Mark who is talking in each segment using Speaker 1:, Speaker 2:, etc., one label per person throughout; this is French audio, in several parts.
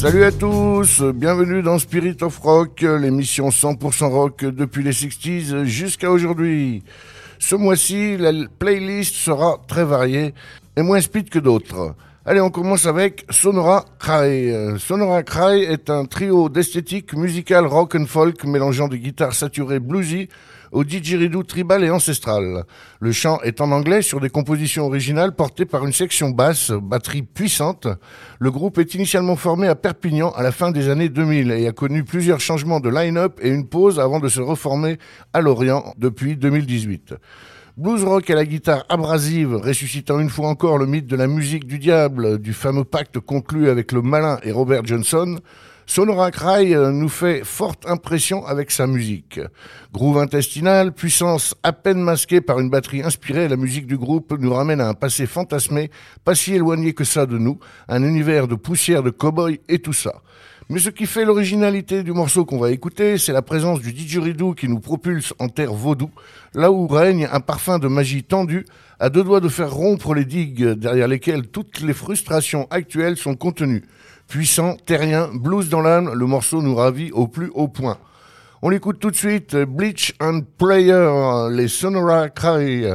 Speaker 1: Salut à tous, bienvenue dans Spirit of Rock, l'émission 100% rock depuis les 60s jusqu'à aujourd'hui. Ce mois-ci, la playlist sera très variée et moins speed que d'autres. Allez, on commence avec Sonora Cry. Sonora Cry est un trio d'esthétique musicale rock and folk mélangeant des guitares saturées bluesy au didgeridoo tribal et ancestral. Le chant est en anglais sur des compositions originales portées par une section basse, batterie puissante. Le groupe est initialement formé à Perpignan à la fin des années 2000 et a connu plusieurs changements de line-up et une pause avant de se reformer à Lorient depuis 2018. Blues rock à la guitare abrasive, ressuscitant une fois encore le mythe de la musique du diable, du fameux pacte conclu avec le malin et Robert Johnson, Sonora Cry euh, nous fait forte impression avec sa musique. Groove intestinal, puissance à peine masquée par une batterie inspirée, la musique du groupe nous ramène à un passé fantasmé, pas si éloigné que ça de nous, un univers de poussière, de cow-boy et tout ça. Mais ce qui fait l'originalité du morceau qu'on va écouter, c'est la présence du didgeridoo qui nous propulse en terre vaudou, là où règne un parfum de magie tendue, à deux doigts de faire rompre les digues derrière lesquelles toutes les frustrations actuelles sont contenues. Puissant, terrien, blues dans l'âme, le morceau nous ravit au plus haut point. On l'écoute tout de suite, Bleach and Player, les Sonora Cry.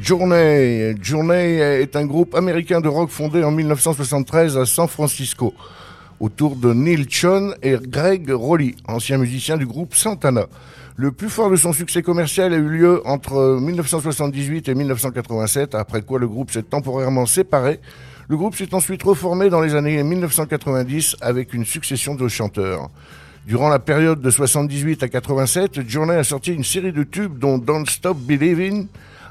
Speaker 1: Journey. Est un groupe américain de rock fondé en 1973 à San Francisco autour de Neil Chon et Greg Rowley, anciens musiciens du groupe Santana. Le plus fort de son succès commercial a eu lieu entre 1978 et 1987, après quoi le groupe s'est temporairement séparé. Le groupe s'est ensuite reformé dans les années 1990 avec une succession de chanteurs. Durant la période de 78 à 87, Journey a sorti une série de tubes dont Don't Stop Believing,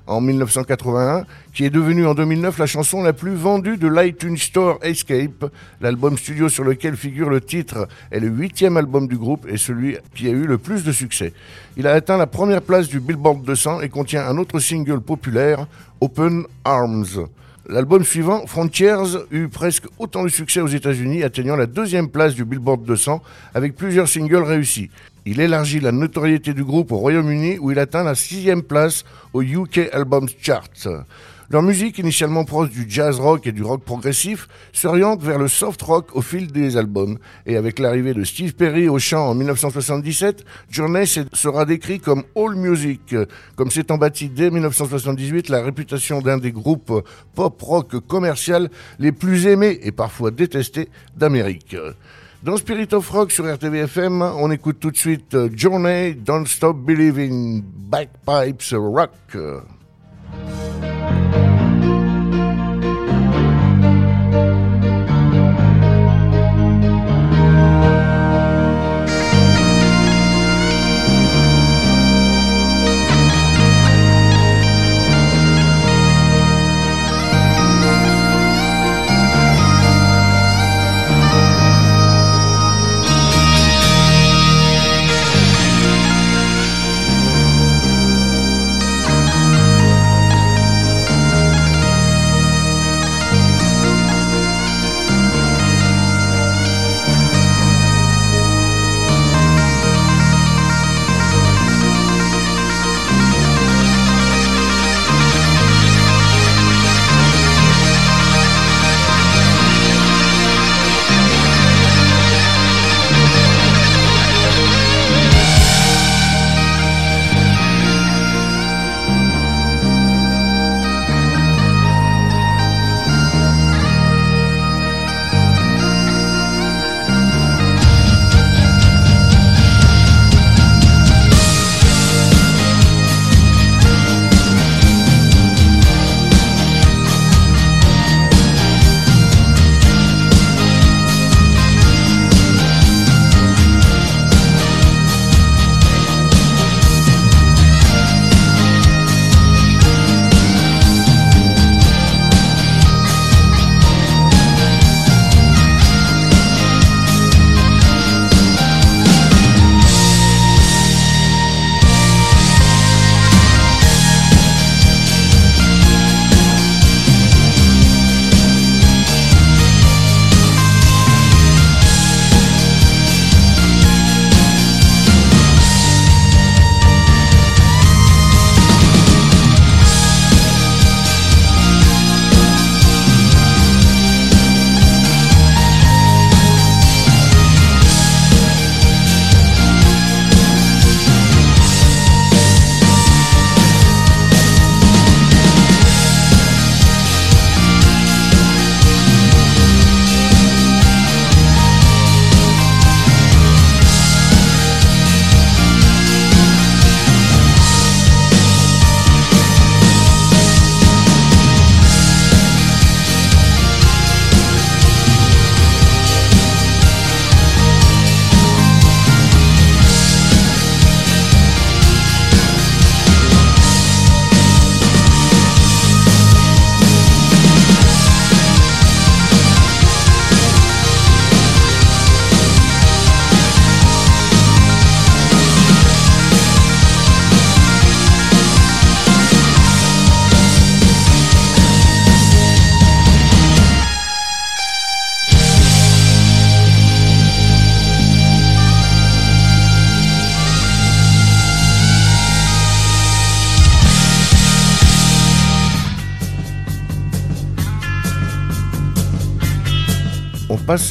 Speaker 1: en 1981, qui est devenue en 2009 la chanson la plus vendue de l'iTunes Store Escape. L'album studio sur lequel figure le titre est le huitième album du groupe et celui qui a eu le plus de succès. Il a atteint la première place du Billboard 200 et contient un autre single populaire, Open Arms. L'album suivant, Frontiers, eut presque autant de succès aux États-Unis, atteignant la deuxième place du Billboard 200 avec plusieurs singles réussis. Il élargit la notoriété du groupe au Royaume-Uni où il atteint la sixième place au UK Albums Chart. Leur musique, initialement proche du jazz rock et du rock progressif, s'oriente vers le soft rock au fil des albums. Et avec l'arrivée de Steve Perry au chant en 1977, Journey sera décrit comme all music, comme s'étant bâti dès 1978 la réputation d'un des groupes pop rock commercial les plus aimés et parfois détestés d'Amérique. Dans Spirit of Rock sur RTVFM, on écoute tout de suite euh, Journey, Don't Stop Believing, Backpipes Rock.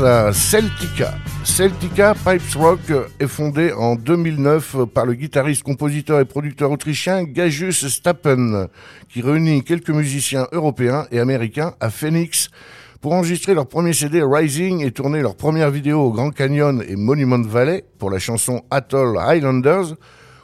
Speaker 1: À Celtica. Celtica Pipes Rock est fondé en 2009 par le guitariste, compositeur et producteur autrichien Gajus Stappen, qui réunit quelques musiciens européens et américains à Phoenix pour enregistrer leur premier CD Rising et tourner leur première vidéo au Grand Canyon et Monument Valley pour la chanson Atoll Highlanders,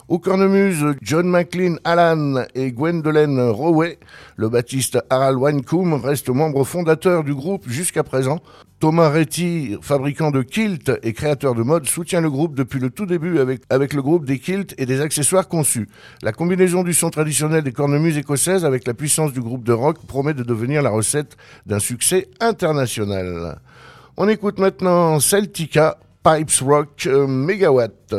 Speaker 1: au cornemuse, John McLean Allan et Gwendolyn Rowey, le baptiste Harald Weinkum reste membre fondateur du groupe jusqu'à présent. Thomas Retty, fabricant de kilts et créateur de mode, soutient le groupe depuis le tout début avec, avec le groupe des kilts et des accessoires conçus. La combinaison du son traditionnel des cornemuses écossaises avec la puissance du groupe de rock promet de devenir la recette d'un succès international. On écoute maintenant Celtica, Pipes Rock euh, Megawatt.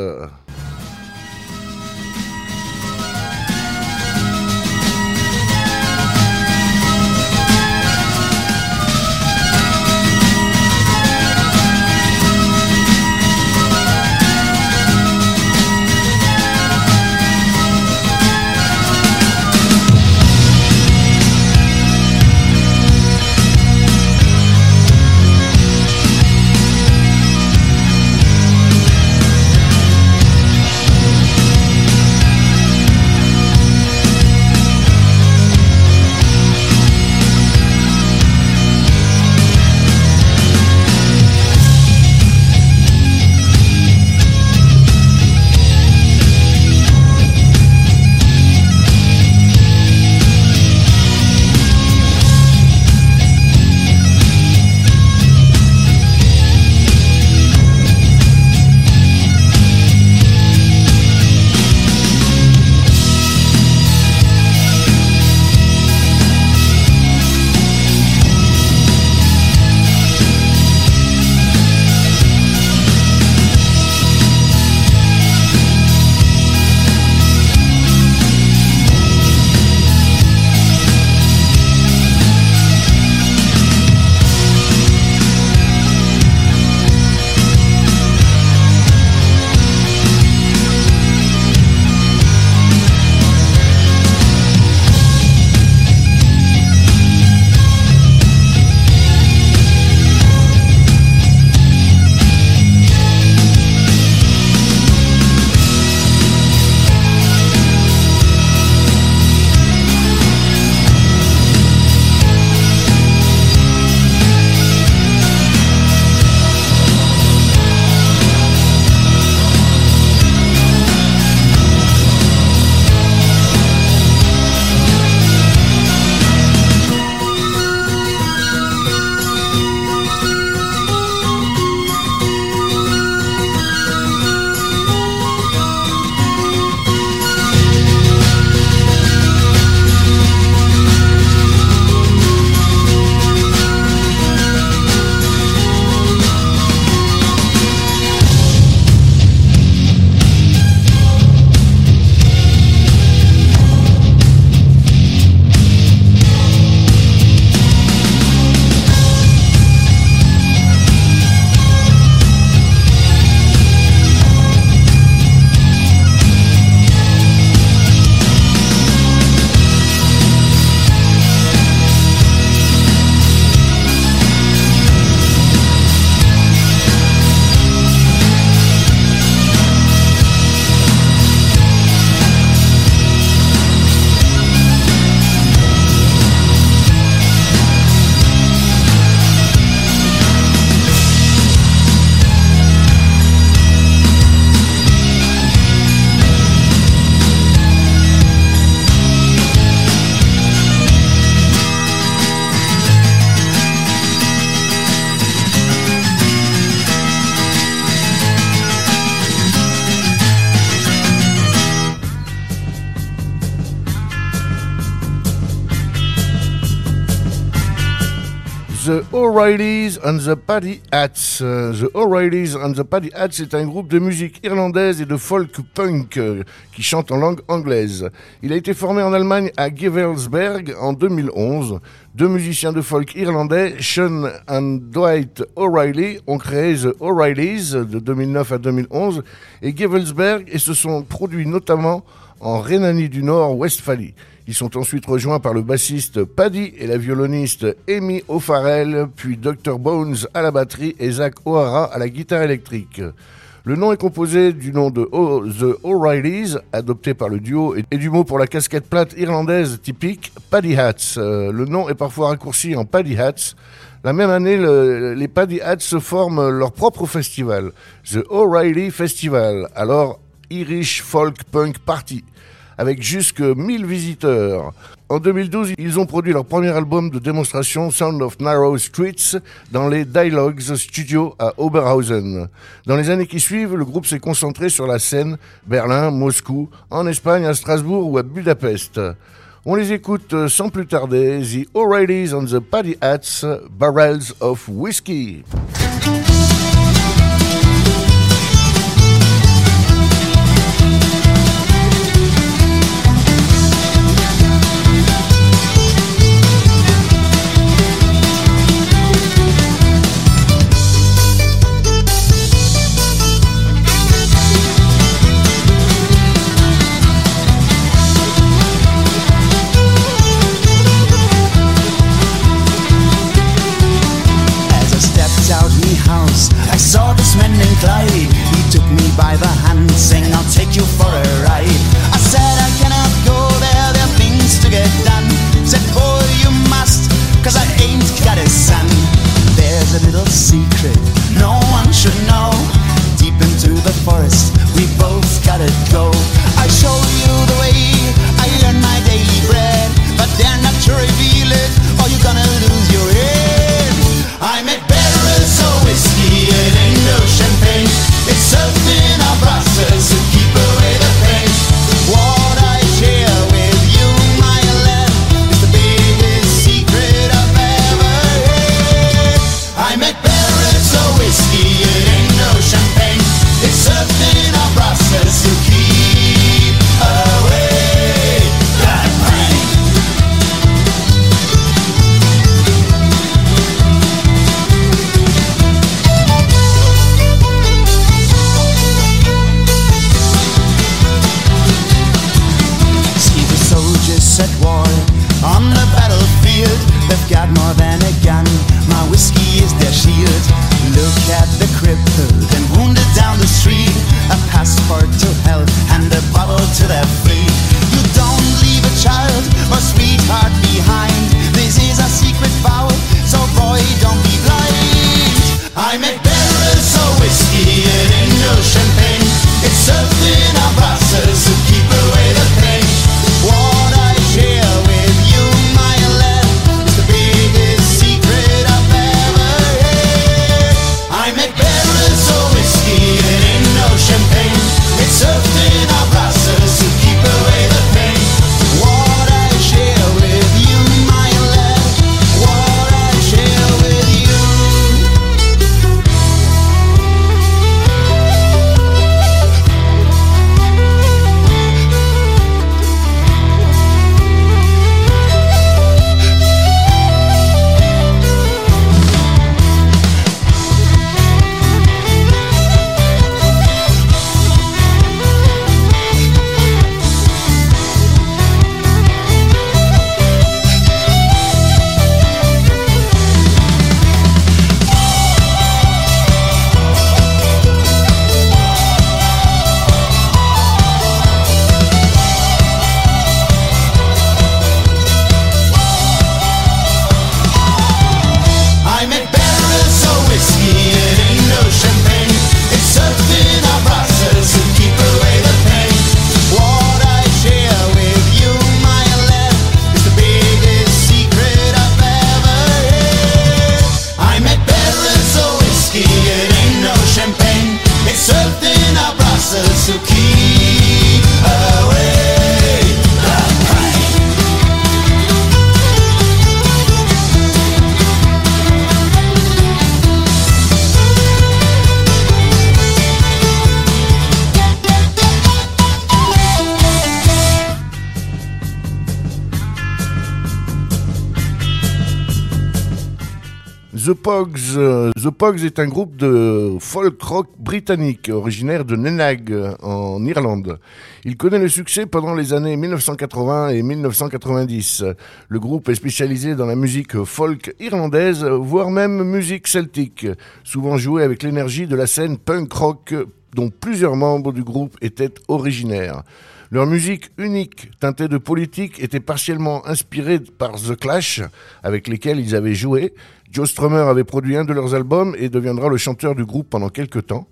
Speaker 1: And the Paddy Hats. The O'Reillys and the Paddy Hats est un groupe de musique irlandaise et de folk punk euh, qui chante en langue anglaise. Il a été formé en Allemagne à Gevelsberg en 2011. Deux musiciens de folk irlandais, Sean and Dwight O'Reilly, ont créé The O'Reillys de 2009 à 2011 et Gevelsberg et se sont produits notamment en Rhénanie du Nord-Westphalie.
Speaker 2: Ils sont ensuite rejoints par le bassiste Paddy et la violoniste Amy O'Farrell, puis Dr Bones à la batterie et Zach O'Hara à la guitare électrique. Le nom est composé du nom de The O'Reillys, adopté par le duo, et du mot pour la casquette plate irlandaise typique, Paddy Hats. Euh, le nom est parfois raccourci en Paddy Hats. La même année, les Paddy Hats se forment leur propre festival, The O'Reilly Festival, alors Irish Folk Punk Party avec jusque 1000 visiteurs. En 2012, ils ont produit leur premier album de démonstration Sound of Narrow Streets dans les Dialogues Studios à Oberhausen. Dans les années qui suivent, le groupe s'est concentré sur la scène Berlin, Moscou, en Espagne, à Strasbourg ou à Budapest. On les écoute sans plus tarder, The O'Reillys on the Paddy Hats, Barrels of Whiskey.
Speaker 1: Pogs est un groupe de folk rock britannique originaire de Nenagh en Irlande. Il connaît le succès pendant les années 1980 et 1990. Le groupe est spécialisé dans la musique folk irlandaise, voire même musique celtique, souvent joué avec l'énergie de la scène punk rock dont plusieurs membres du groupe étaient originaires. Leur musique unique, teintée de politique, était partiellement inspirée par The Clash, avec lesquels ils avaient joué. Joe Strummer avait produit un de leurs albums et deviendra le chanteur du groupe pendant quelques temps.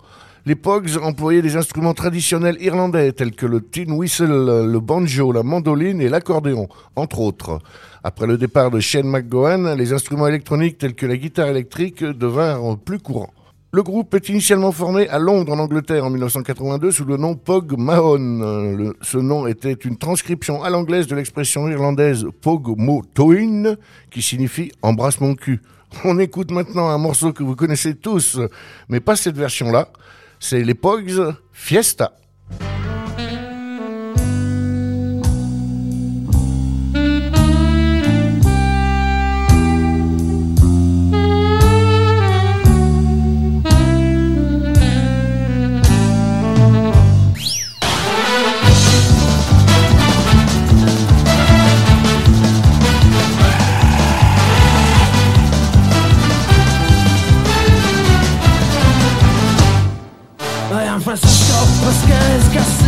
Speaker 1: Les Pogs employaient des instruments traditionnels irlandais tels que le tin whistle, le banjo, la mandoline et l'accordéon, entre autres. Après le départ de Shane McGowan, les instruments électroniques tels que la guitare électrique devinrent plus courants. Le groupe est initialement formé à Londres, en Angleterre, en 1982, sous le nom Pog Mahon. ce nom était une transcription à l'anglaise de l'expression irlandaise Pog Mo Toin, qui signifie embrasse mon cul. On écoute maintenant un morceau que vous connaissez tous, mais pas cette version-là. C'est les Pogs Fiesta. Cause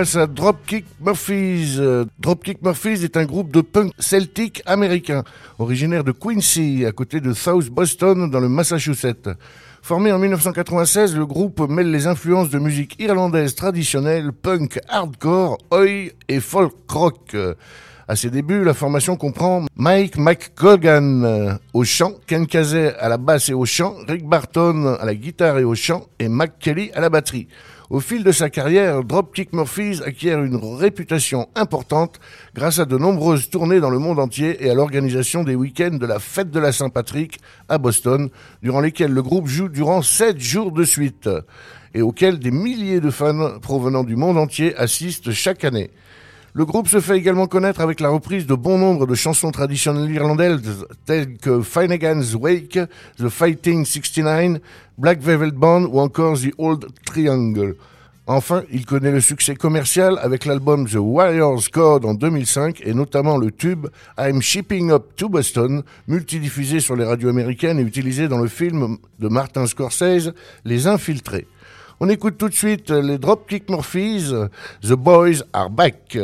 Speaker 1: à Dropkick Murphys. Dropkick Murphys est un groupe de punk celtique américain, originaire de Quincy, à côté de South Boston, dans le Massachusetts. Formé en 1996, le groupe mêle les influences de musique irlandaise traditionnelle, punk, hardcore, oi et folk rock. À ses débuts, la formation comprend Mike McColgan euh, au chant, Ken Kazay à la basse et au chant, Rick Barton à la guitare et au chant et Mac Kelly à la batterie. Au fil de sa carrière, Dropkick Murphys acquiert une réputation importante grâce à de nombreuses tournées dans le monde entier et à l'organisation des week-ends de la fête de la Saint-Patrick à Boston, durant lesquels le groupe joue durant sept jours de suite et auxquels des milliers de fans provenant du monde entier assistent chaque année. Le groupe se fait également connaître avec la reprise de bon nombre de chansons traditionnelles irlandaises telles que Finnegan's Wake, The Fighting 69, Black Velvet Band ou encore The Old Triangle. Enfin, il connaît le succès commercial avec l'album The Warriors Code en 2005 et notamment le tube I'm Shipping Up to Boston, multidiffusé sur les radios américaines et utilisé dans le film de Martin Scorsese, Les Infiltrés. On écoute tout de suite les Dropkick Murphys, The Boys Are Back.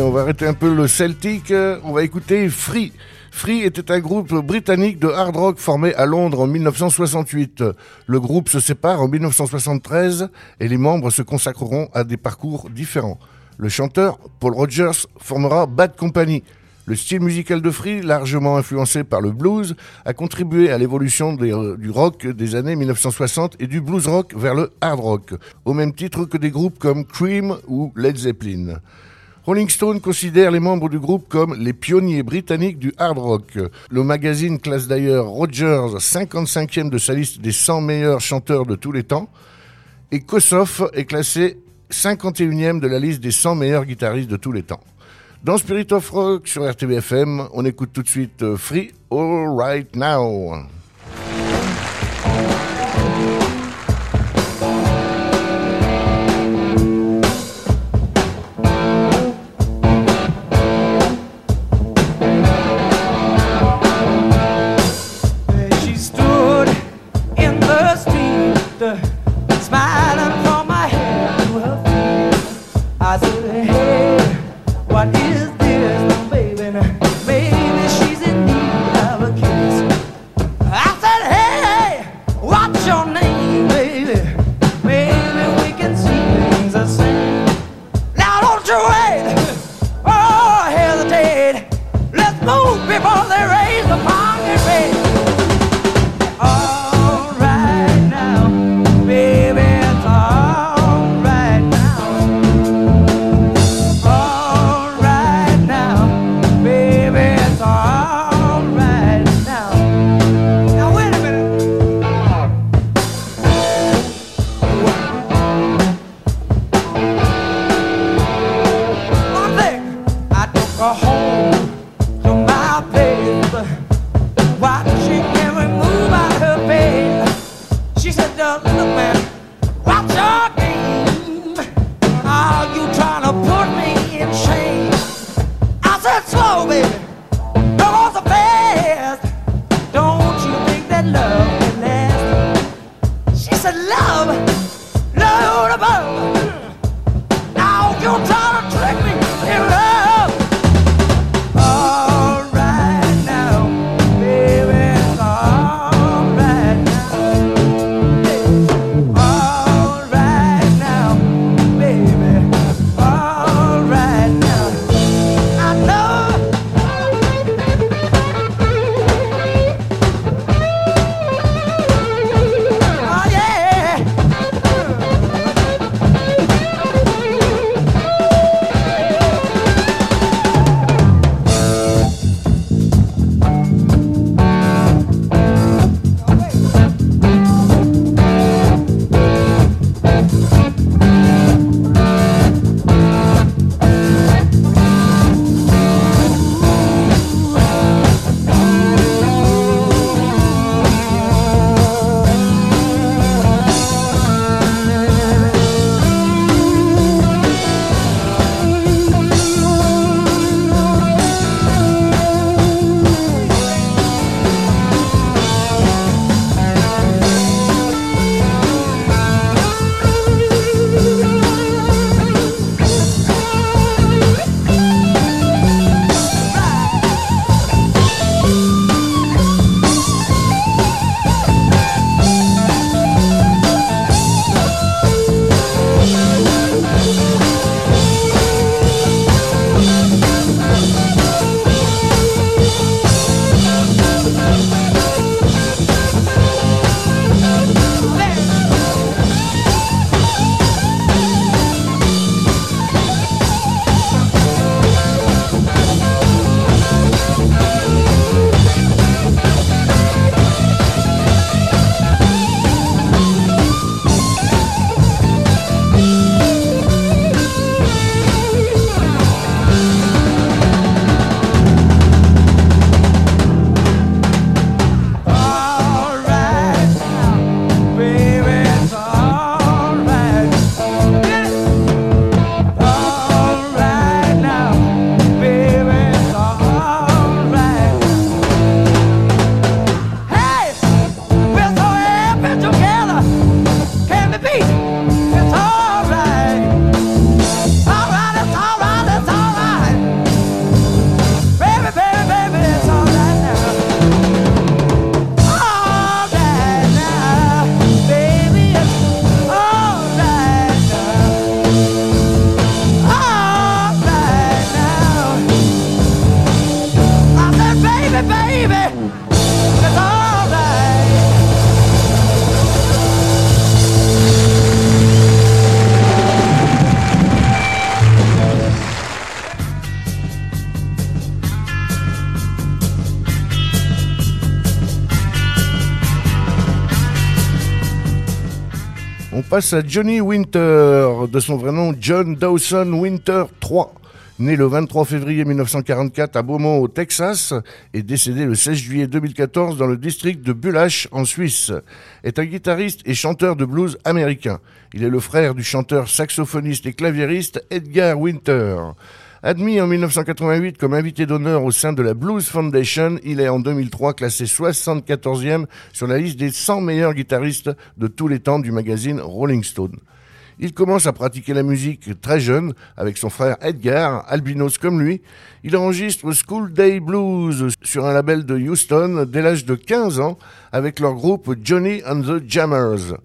Speaker 1: Arrêter un peu le Celtic, euh, on va écouter Free. Free était un groupe britannique de hard rock formé à Londres en 1968. Le groupe se sépare en 1973 et les membres se consacreront à des parcours différents. Le chanteur, Paul Rogers, formera Bad Company.
Speaker 3: Le style musical de Free, largement influencé par le blues, a contribué à l'évolution du rock des années 1960 et du blues rock vers le hard rock, au même titre que des groupes comme Cream ou Led Zeppelin. Rolling Stone considère les membres du groupe comme les pionniers britanniques du hard rock. Le magazine classe d'ailleurs Rogers 55e de sa liste des 100 meilleurs chanteurs de tous les temps. Et Kossoff est classé 51e de la liste des 100 meilleurs guitaristes de tous les temps. Dans Spirit of Rock sur RTBFM, on écoute tout de suite euh, Free All Right Now.
Speaker 1: Passe à Johnny Winter, de son vrai nom John Dawson Winter III. Né le 23 février 1944 à Beaumont au Texas et décédé le 16 juillet 2014 dans le district de Bullach en Suisse, est un guitariste et chanteur de blues américain. Il est le frère du chanteur saxophoniste et claviériste Edgar Winter. Admis en 1988 comme invité d'honneur au sein de la Blues Foundation, il est en 2003 classé 74e sur la liste des 100 meilleurs guitaristes de tous les temps du magazine Rolling Stone. Il commence à pratiquer la musique très jeune avec son frère Edgar, albinos comme lui. Il enregistre School Day Blues sur un label de Houston dès l'âge de 15 ans avec leur groupe Johnny and the Jammers.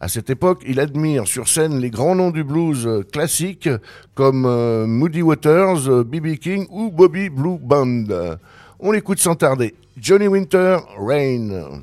Speaker 1: À cette époque, il admire sur scène les grands noms du blues classique comme euh, Moody Waters, B.B. King ou Bobby Blue Band. On l'écoute sans tarder. Johnny Winter, Rain.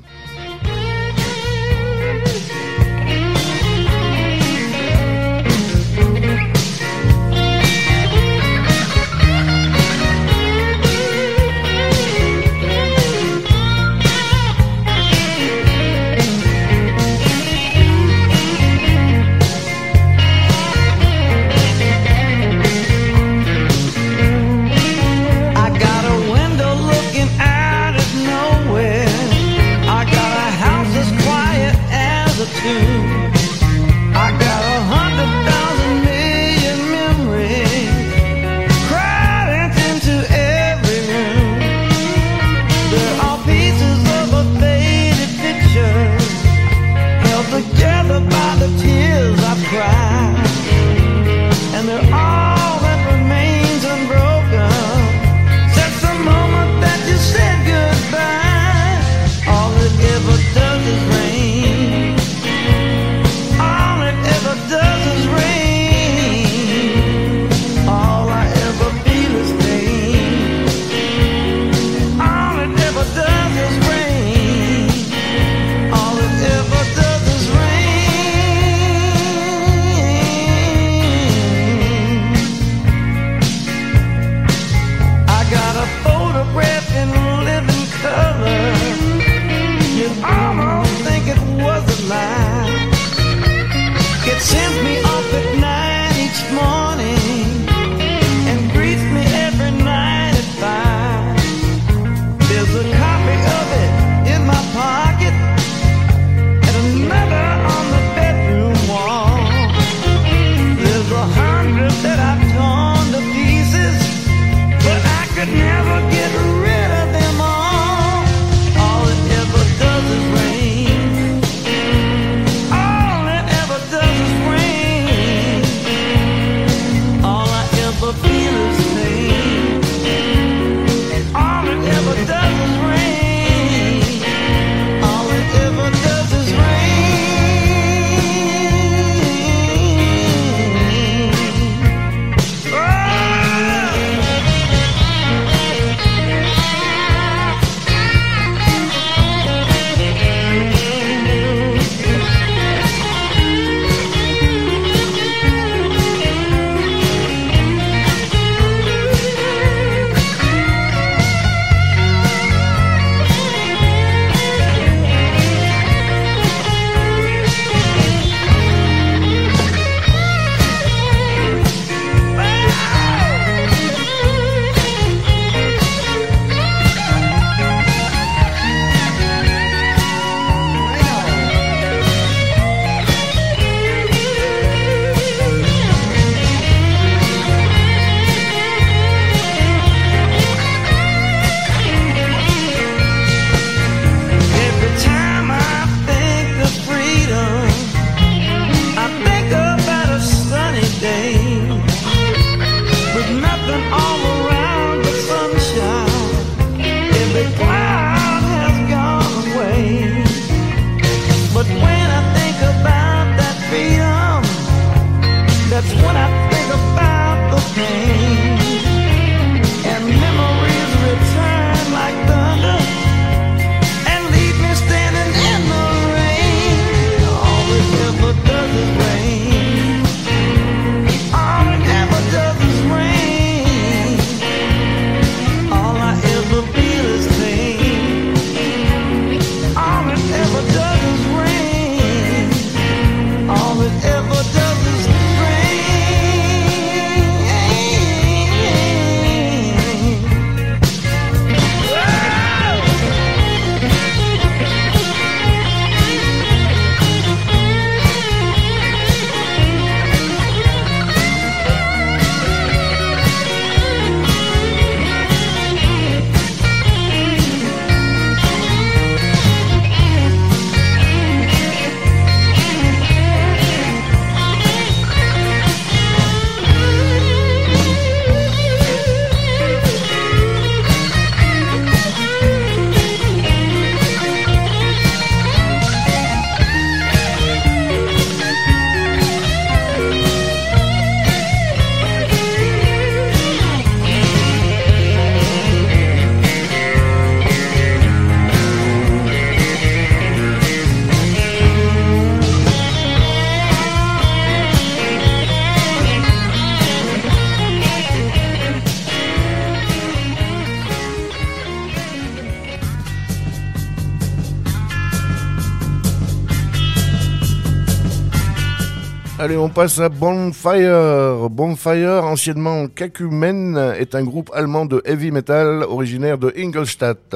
Speaker 1: On passe à Bonfire. Bonfire, anciennement Kakumen, est un groupe allemand de heavy metal originaire de Ingolstadt.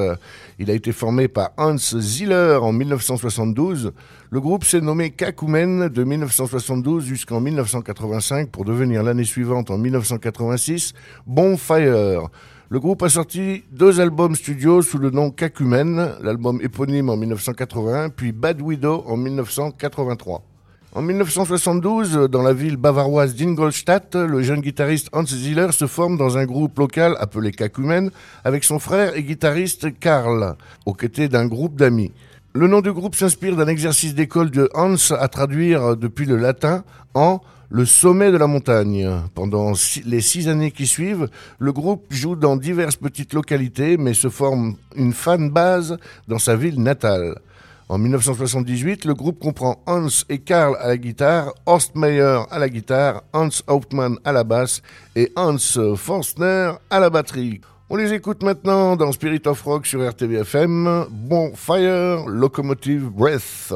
Speaker 1: Il a été formé par Hans Ziller en 1972. Le groupe s'est nommé Kakumen de 1972 jusqu'en 1985 pour devenir l'année suivante, en 1986, Bonfire. Le groupe a sorti deux albums studio sous le nom Kakumen, l'album éponyme en 1981, puis Bad Widow en 1983. En 1972, dans la ville bavaroise d'Ingolstadt, le jeune guitariste Hans Ziller se forme dans un groupe local appelé Kakumen avec son frère et guitariste Karl, aux côtés d'un groupe d'amis. Le nom du groupe s'inspire d'un exercice d'école de Hans à traduire depuis le latin en le sommet de la montagne. Pendant les six années qui suivent, le groupe joue dans diverses petites localités mais se forme une fan base dans sa ville natale. En 1978, le groupe comprend Hans et Karl à la guitare, Horst Meyer à la guitare, Hans Hauptmann à la basse et Hans Forstner à la batterie. On les écoute maintenant dans Spirit of Rock sur RTBFM. Bon Fire, Locomotive Breath.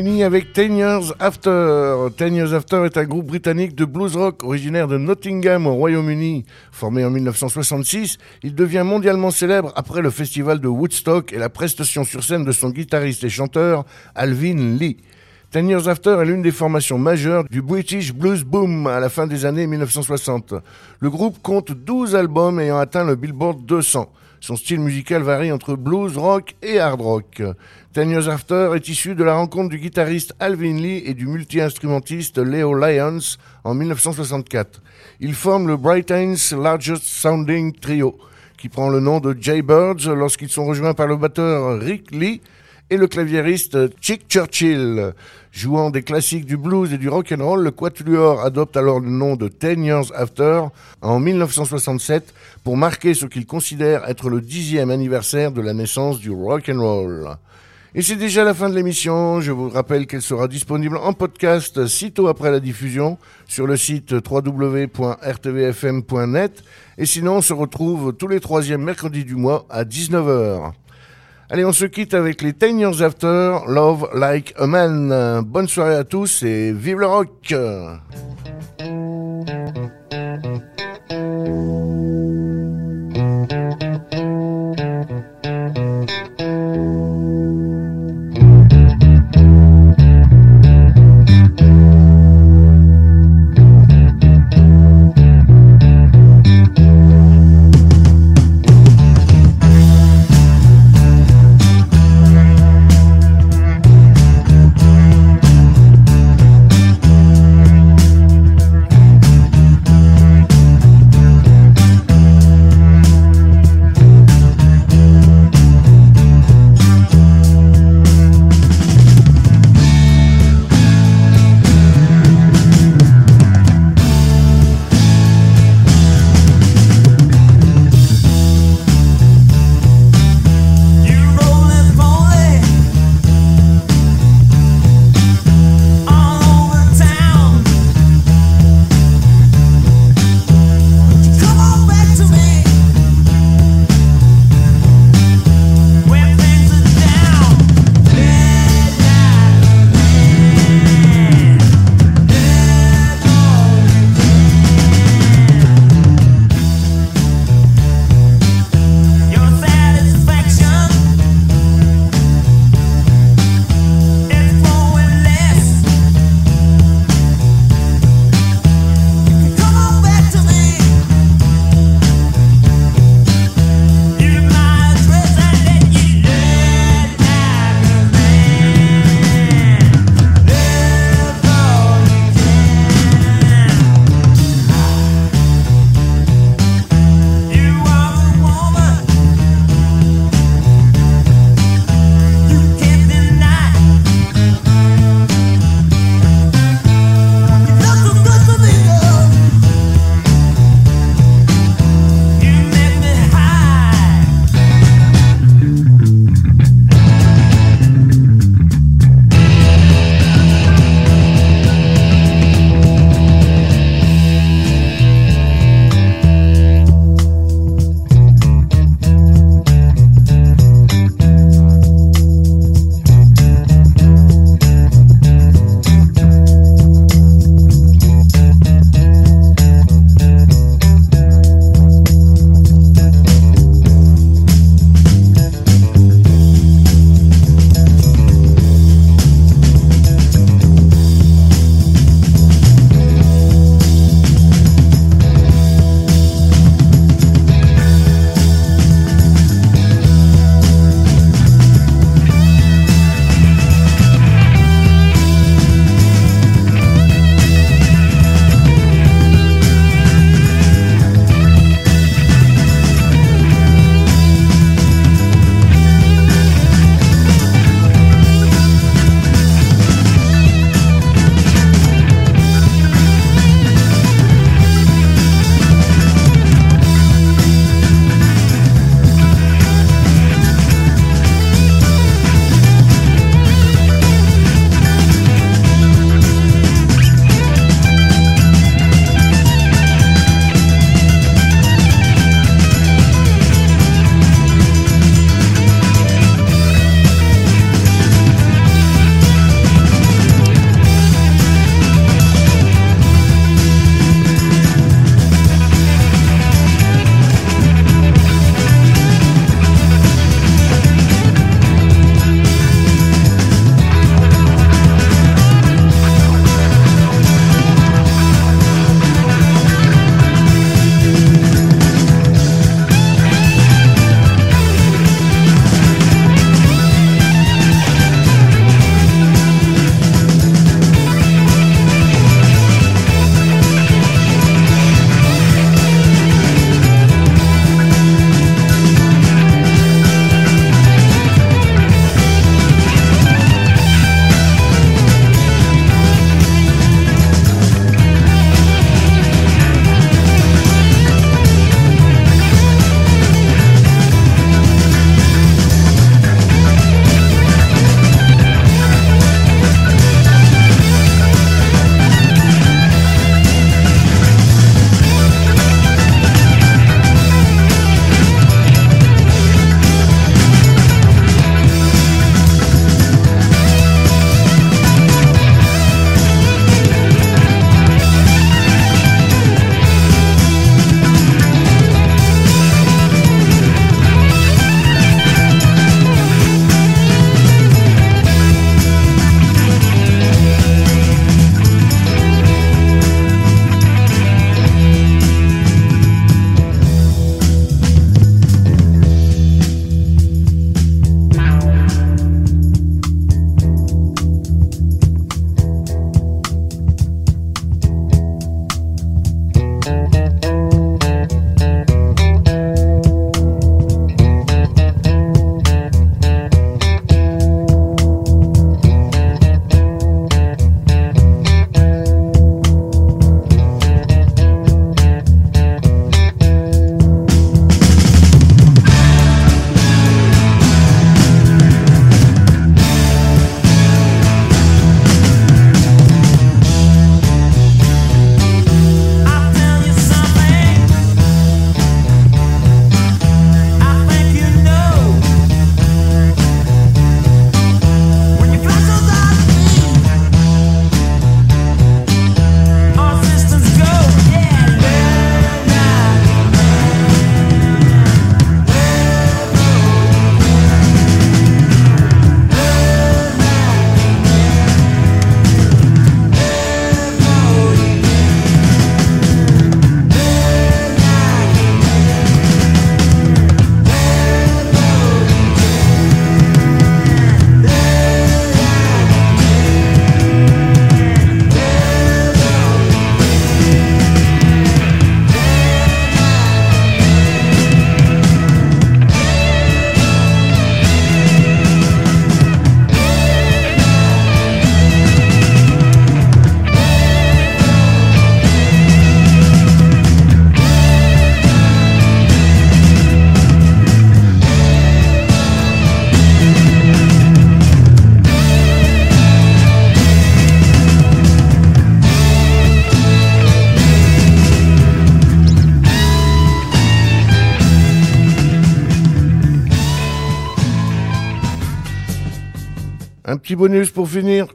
Speaker 1: Avec Ten Years After. Ten Years After est un groupe britannique de blues rock originaire de Nottingham au Royaume-Uni. Formé en 1966, il devient mondialement célèbre après le festival de Woodstock et la prestation sur scène de son guitariste et chanteur Alvin Lee. Ten Years After est l'une des formations majeures du British Blues Boom à la fin des années 1960. Le groupe compte 12 albums ayant atteint le Billboard 200. Son style musical varie entre blues, rock et hard rock. Ten Years After est issu de la rencontre du guitariste Alvin Lee et du multi-instrumentiste Leo Lyons en 1964. Ils forment le Britain's Largest Sounding Trio, qui prend le nom de Jaybirds lorsqu'ils sont rejoints par le batteur Rick Lee et le claviériste Chick Churchill. Jouant des classiques du blues et du rock and roll, le Quatuor adopte alors le nom de Ten Years After en 1967 pour marquer ce qu'il considère être le dixième anniversaire de la naissance du rock and roll. Et c'est déjà la fin de l'émission. Je vous rappelle qu'elle sera disponible en podcast sitôt après la diffusion sur le site www.rtvfm.net. Et sinon, on se retrouve tous les troisièmes mercredis du mois à 19h. Allez, on se quitte avec les Ten Years After, Love Like a Man. Bonne soirée à tous et vive le rock! Petit bonus pour finir.